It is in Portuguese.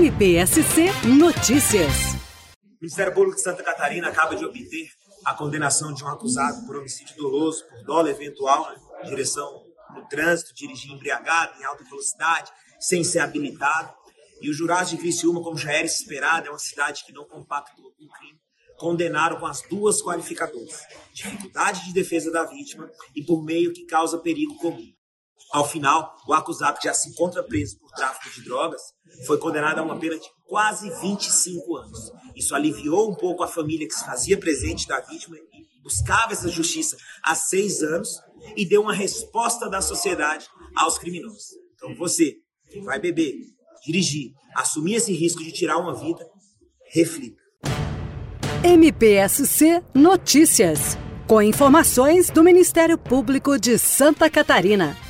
MPSC Notícias. O Ministério Público de Santa Catarina acaba de obter a condenação de um acusado por homicídio doloso, por dolo eventual, né, direção no trânsito, dirigir embriagado, em alta velocidade, sem ser habilitado. E os jurados de Criciúma, como já era esperado, é uma cidade que não compactou com o crime, condenaram com as duas qualificadoras: dificuldade de defesa da vítima e por meio que causa perigo comum. Ao final, o acusado, que já se encontra preso por tráfico de drogas, foi condenado a uma pena de quase 25 anos. Isso aliviou um pouco a família que se fazia presente da vítima e buscava essa justiça há seis anos e deu uma resposta da sociedade aos criminosos. Então, você que vai beber, dirigir, assumir esse risco de tirar uma vida, reflita. MPSC Notícias. Com informações do Ministério Público de Santa Catarina.